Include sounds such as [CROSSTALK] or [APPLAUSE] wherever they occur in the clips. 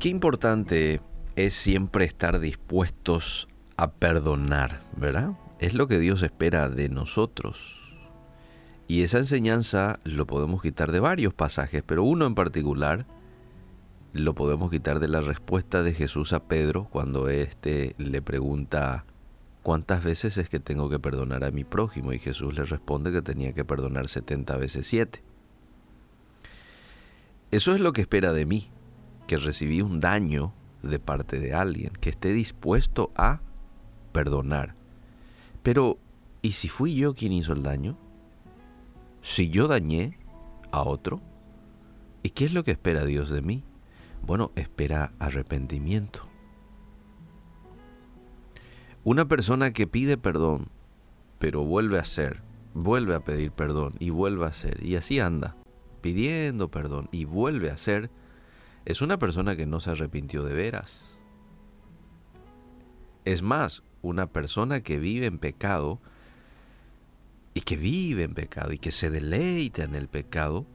Qué importante es siempre estar dispuestos a perdonar, ¿verdad? Es lo que Dios espera de nosotros. Y esa enseñanza lo podemos quitar de varios pasajes, pero uno en particular lo podemos quitar de la respuesta de Jesús a Pedro cuando éste le pregunta ¿cuántas veces es que tengo que perdonar a mi prójimo? Y Jesús le responde que tenía que perdonar 70 veces 7. Eso es lo que espera de mí, que recibí un daño de parte de alguien, que esté dispuesto a perdonar. Pero, ¿y si fui yo quien hizo el daño? Si yo dañé a otro, ¿y qué es lo que espera Dios de mí? Bueno, espera arrepentimiento. Una persona que pide perdón, pero vuelve a hacer, vuelve a pedir perdón y vuelve a hacer, y así anda, pidiendo perdón y vuelve a hacer, es una persona que no se arrepintió de veras. Es más, una persona que vive en pecado y que vive en pecado y que se deleita en el pecado,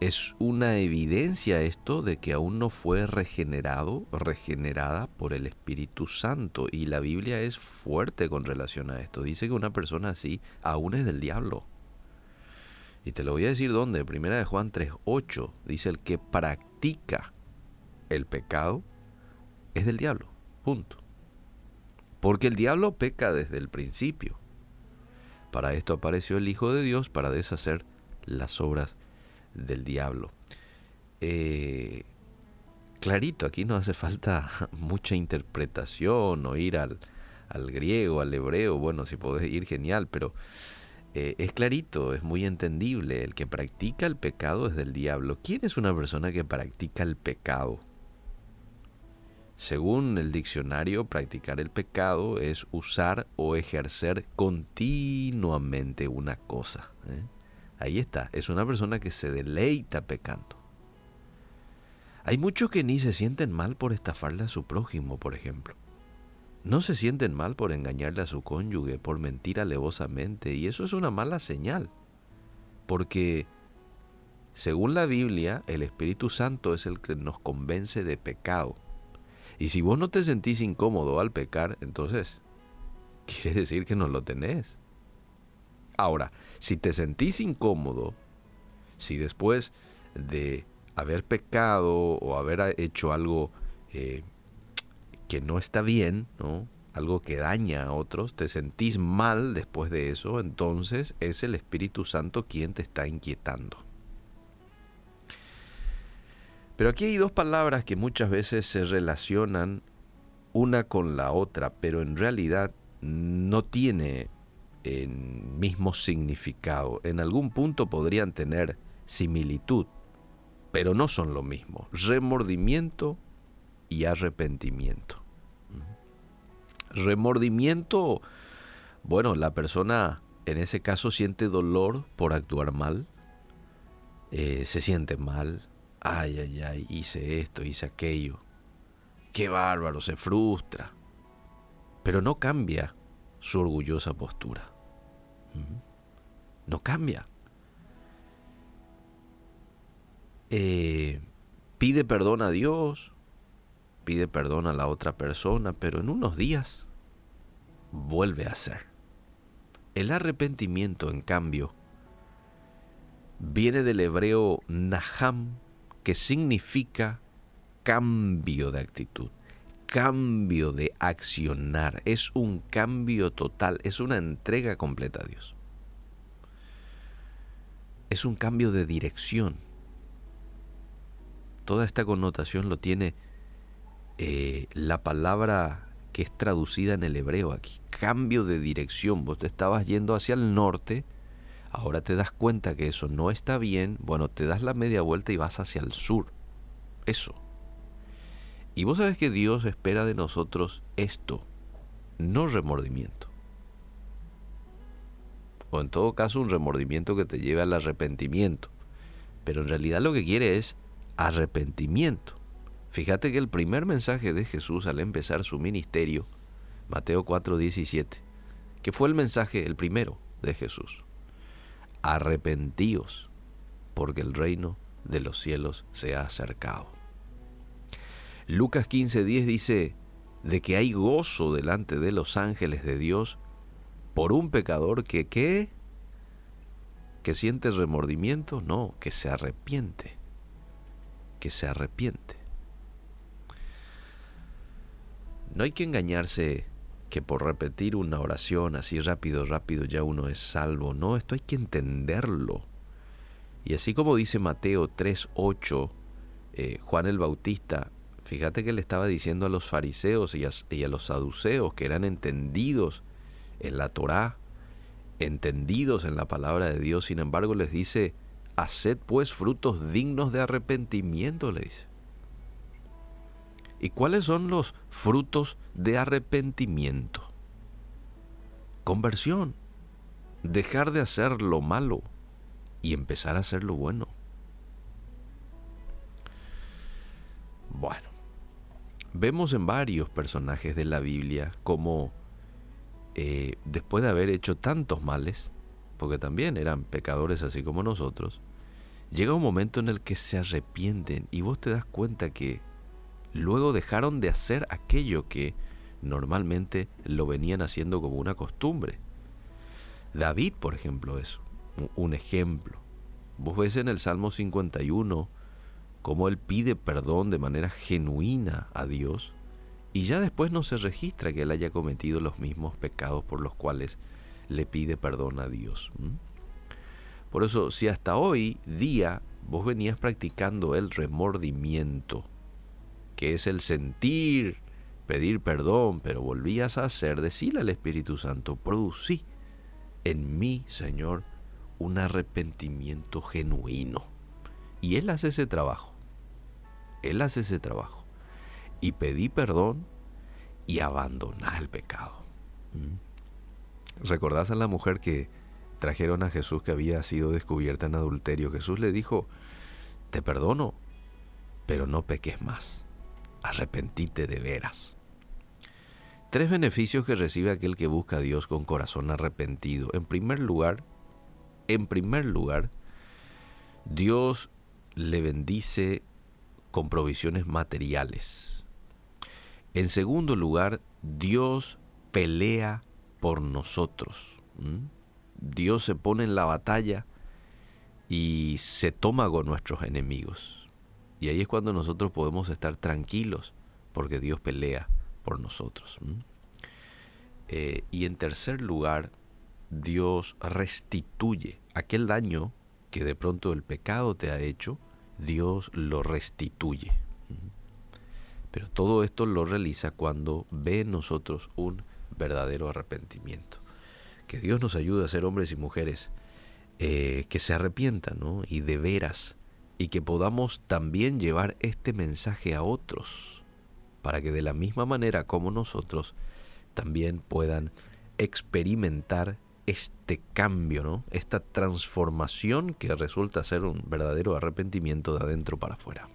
es una evidencia esto de que aún no fue regenerado, regenerada por el Espíritu Santo. Y la Biblia es fuerte con relación a esto. Dice que una persona así aún es del diablo. Y te lo voy a decir dónde. Primera de Juan 3.8 dice el que practica el pecado es del diablo. Punto. Porque el diablo peca desde el principio. Para esto apareció el Hijo de Dios para deshacer las obras del diablo. Eh, clarito, aquí no hace falta [LAUGHS] mucha interpretación o ir al, al griego, al hebreo, bueno, si podés ir genial, pero eh, es clarito, es muy entendible. El que practica el pecado es del diablo. ¿Quién es una persona que practica el pecado? Según el diccionario, practicar el pecado es usar o ejercer continuamente una cosa. ¿eh? Ahí está, es una persona que se deleita pecando. Hay muchos que ni se sienten mal por estafarle a su prójimo, por ejemplo. No se sienten mal por engañarle a su cónyuge, por mentir alevosamente, y eso es una mala señal. Porque, según la Biblia, el Espíritu Santo es el que nos convence de pecado. Y si vos no te sentís incómodo al pecar, entonces quiere decir que no lo tenés. Ahora, si te sentís incómodo, si después de haber pecado o haber hecho algo eh, que no está bien, ¿no? algo que daña a otros, te sentís mal después de eso, entonces es el Espíritu Santo quien te está inquietando. Pero aquí hay dos palabras que muchas veces se relacionan una con la otra, pero en realidad no tiene el mismo significado. En algún punto podrían tener similitud, pero no son lo mismo. Remordimiento y arrepentimiento. Remordimiento, bueno, la persona en ese caso siente dolor por actuar mal, eh, se siente mal, ay, ay, ay, hice esto, hice aquello, qué bárbaro, se frustra, pero no cambia su orgullosa postura. No cambia. Eh, pide perdón a Dios, pide perdón a la otra persona, pero en unos días vuelve a hacer. El arrepentimiento, en cambio, viene del hebreo naham, que significa cambio de actitud, cambio de accionar, es un cambio total, es una entrega completa a Dios. Es un cambio de dirección. Toda esta connotación lo tiene eh, la palabra que es traducida en el hebreo aquí. Cambio de dirección. Vos te estabas yendo hacia el norte, ahora te das cuenta que eso no está bien, bueno, te das la media vuelta y vas hacia el sur. Eso. Y vos sabes que Dios espera de nosotros esto, no remordimiento. O en todo caso un remordimiento que te lleve al arrepentimiento. Pero en realidad lo que quiere es arrepentimiento. Fíjate que el primer mensaje de Jesús al empezar su ministerio, Mateo 4:17, que fue el mensaje, el primero de Jesús. Arrepentíos, porque el reino de los cielos se ha acercado. Lucas 15:10 dice de que hay gozo delante de los ángeles de Dios por un pecador que qué? Que siente remordimiento, no, que se arrepiente. Que se arrepiente. No hay que engañarse que por repetir una oración así rápido, rápido ya uno es salvo. No, esto hay que entenderlo. Y así como dice Mateo 3.8, eh, Juan el Bautista, fíjate que le estaba diciendo a los fariseos y a, los saduceos que eran entendidos en la Torá, entendidos en la palabra de Dios, sin embargo les dice, haced pues frutos dignos de arrepentimiento, le dice. ¿Y cuáles son los frutos de arrepentimiento? Conversión. Dejar de hacer lo malo y empezar a hacer lo bueno. Bueno, vemos en varios personajes de la Biblia como eh, después de haber hecho tantos males, porque también eran pecadores así como nosotros, llega un momento en el que se arrepienten y vos te das cuenta que luego dejaron de hacer aquello que normalmente lo venían haciendo como una costumbre. David, por ejemplo, es un ejemplo. Vos ves en el Salmo 51 cómo él pide perdón de manera genuina a Dios y ya después no se registra que él haya cometido los mismos pecados por los cuales le pide perdón a Dios. Por eso, si hasta hoy día vos venías practicando el remordimiento, que es el sentir, pedir perdón, pero volvías a hacer, decirle al Espíritu Santo, producí en mí, Señor, un arrepentimiento genuino. Y Él hace ese trabajo. Él hace ese trabajo. Y pedí perdón y abandoná el pecado. ¿Mm? ¿Recordás a la mujer que trajeron a Jesús que había sido descubierta en adulterio? Jesús le dijo, te perdono, pero no peques más arrepentite de veras. Tres beneficios que recibe aquel que busca a Dios con corazón arrepentido. En primer lugar, en primer lugar, Dios le bendice con provisiones materiales. En segundo lugar, Dios pelea por nosotros. Dios se pone en la batalla y se toma con nuestros enemigos. Y ahí es cuando nosotros podemos estar tranquilos porque Dios pelea por nosotros. Eh, y en tercer lugar, Dios restituye aquel daño que de pronto el pecado te ha hecho, Dios lo restituye. Pero todo esto lo realiza cuando ve en nosotros un verdadero arrepentimiento. Que Dios nos ayude a ser hombres y mujeres eh, que se arrepientan y de veras y que podamos también llevar este mensaje a otros, para que de la misma manera como nosotros también puedan experimentar este cambio, ¿no? esta transformación que resulta ser un verdadero arrepentimiento de adentro para afuera.